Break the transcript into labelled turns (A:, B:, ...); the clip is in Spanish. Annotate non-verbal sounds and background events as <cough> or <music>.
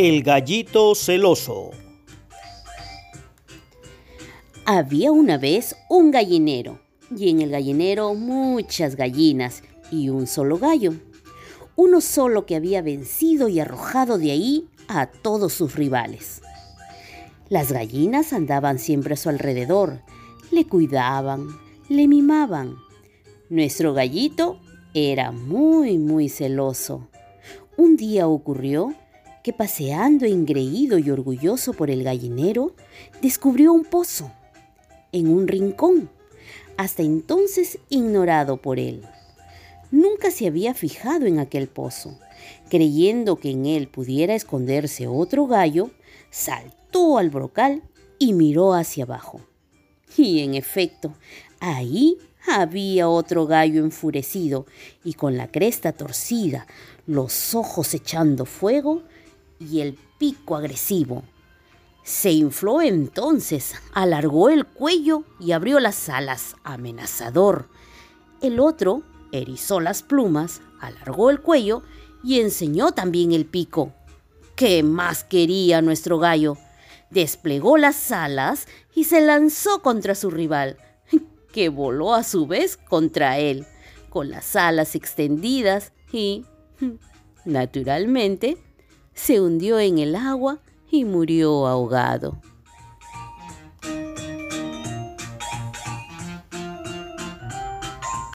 A: El gallito celoso.
B: Había una vez un gallinero, y en el gallinero muchas gallinas y un solo gallo. Uno solo que había vencido y arrojado de ahí a todos sus rivales. Las gallinas andaban siempre a su alrededor, le cuidaban, le mimaban. Nuestro gallito era muy, muy celoso. Un día ocurrió que paseando engreído y orgulloso por el gallinero, descubrió un pozo en un rincón, hasta entonces ignorado por él. Nunca se había fijado en aquel pozo. Creyendo que en él pudiera esconderse otro gallo, saltó al brocal y miró hacia abajo. Y en efecto, ahí había otro gallo enfurecido y con la cresta torcida, los ojos echando fuego y el pico agresivo. Se infló entonces, alargó el cuello y abrió las alas, amenazador. El otro erizó las plumas, alargó el cuello y enseñó también el pico. ¿Qué más quería nuestro gallo? Desplegó las alas y se lanzó contra su rival, <laughs> que voló a su vez contra él, con las alas extendidas y, <laughs> naturalmente, se hundió en el agua y murió ahogado.